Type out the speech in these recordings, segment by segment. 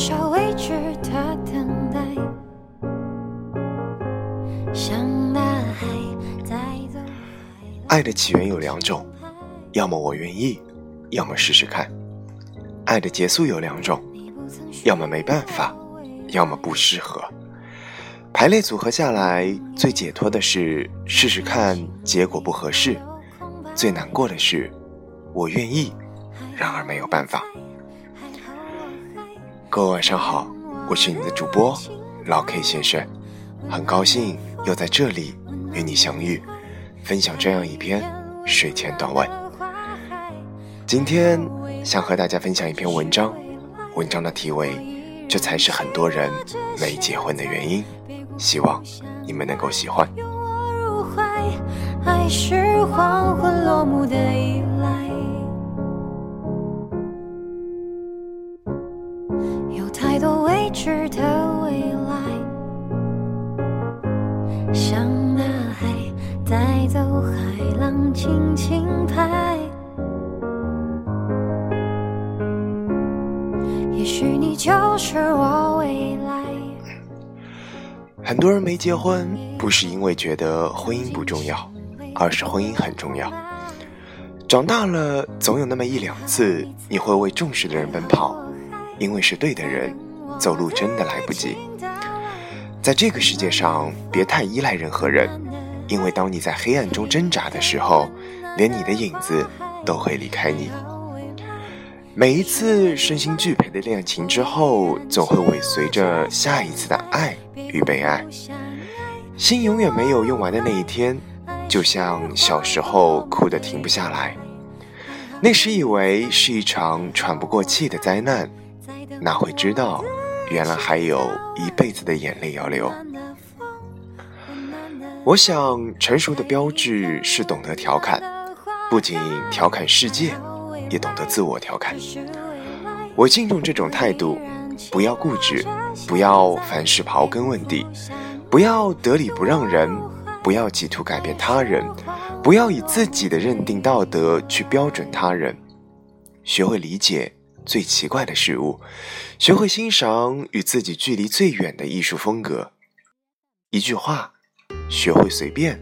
少未知的等待？像大海在走。爱的起源有两种，要么我愿意，要么试试看。爱的结束有两种，要么没办法，要么不适合。排列组合下来，最解脱的是试试看，结果不合适；最难过的是我愿意，然而没有办法。各位晚上好，我是你的主播老 K 先生，很高兴又在这里与你相遇，分享这样一篇睡前短文。今天想和大家分享一篇文章，文章的题为《这才是很多人没结婚的原因》。希望你们能够喜欢。我入怀，爱是黄昏落幕的依太多未知的未来，像大海带走海浪轻轻拍。也许你就是我未来。很多人没结婚，不是因为觉得婚姻不重要，而是婚姻很重要。长大了，总有那么一两次，你会为重视的人奔跑，因为是对的人，走路真的来不及。在这个世界上，别太依赖任何人，因为当你在黑暗中挣扎的时候，连你的影子都会离开你。每一次身心俱疲的恋情之后，总会尾随着下一次的爱与被爱。心永远没有用完的那一天，就像小时候哭得停不下来。那时以为是一场喘不过气的灾难，哪会知道，原来还有一辈子的眼泪要流。我想，成熟的标志是懂得调侃，不仅调侃世界。也懂得自我调侃，我敬重这种态度。不要固执，不要凡事刨根问底，不要得理不让人，不要企图改变他人，不要以自己的认定道德去标准他人。学会理解最奇怪的事物，学会欣赏与自己距离最远的艺术风格。一句话，学会随便，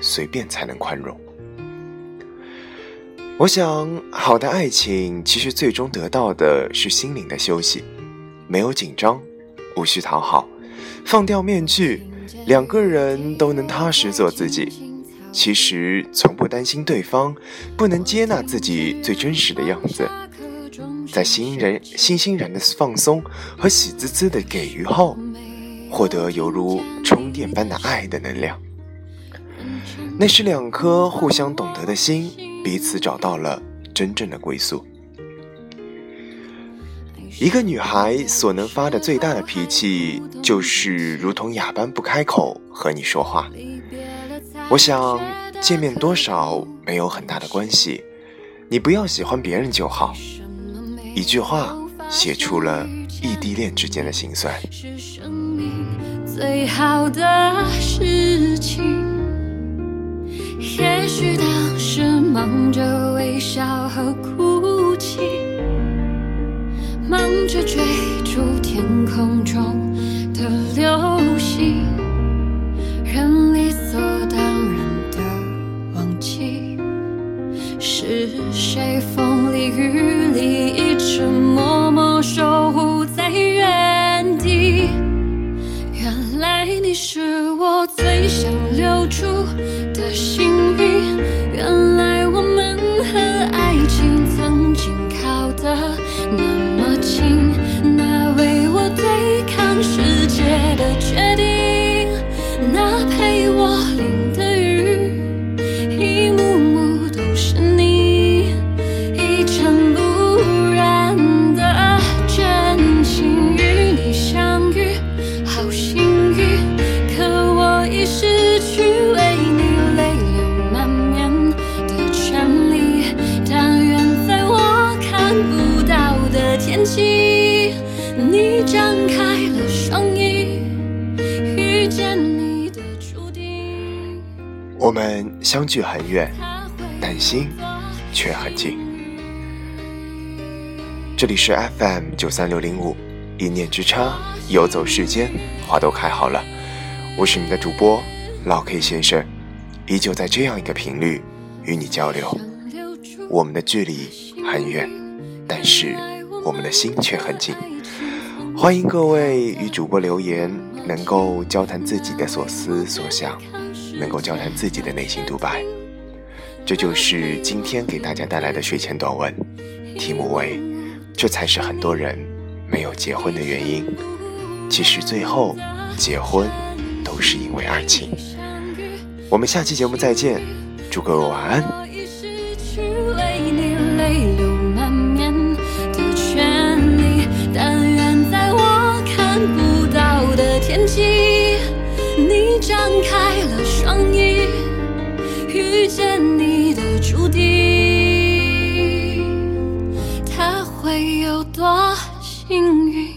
随便才能宽容。我想，好的爱情其实最终得到的是心灵的休息，没有紧张，无需讨好，放掉面具，两个人都能踏实做自己。其实从不担心对方不能接纳自己最真实的样子，在欣然、欣欣然的放松和喜滋滋的给予后，获得犹如充电般的爱的能量。那是两颗互相懂得的心。彼此找到了真正的归宿。一个女孩所能发的最大的脾气，就是如同哑般不开口和你说话。我想见面多少没有很大的关系，你不要喜欢别人就好。一句话写出了异地恋之间的心酸。最好的事情，也许当。时忙着微笑和哭泣，忙着追逐天空中的流那么近，那为我对抗世界的决我们相距很远，但心却很近。这里是 FM 九三六零五，一念之差，游走世间，花都开好了。我是你的主播老 K 先生，依旧在这样一个频率与你交流。我们的距离很远，但是我们的心却很近。欢迎各位与主播留言，能够交谈自己的所思所想，能够交谈自己的内心独白。这就是今天给大家带来的睡前短文，题目为“这才是很多人没有结婚的原因”。其实最后结婚都是因为爱情。我们下期节目再见，祝各位晚安。有多幸运？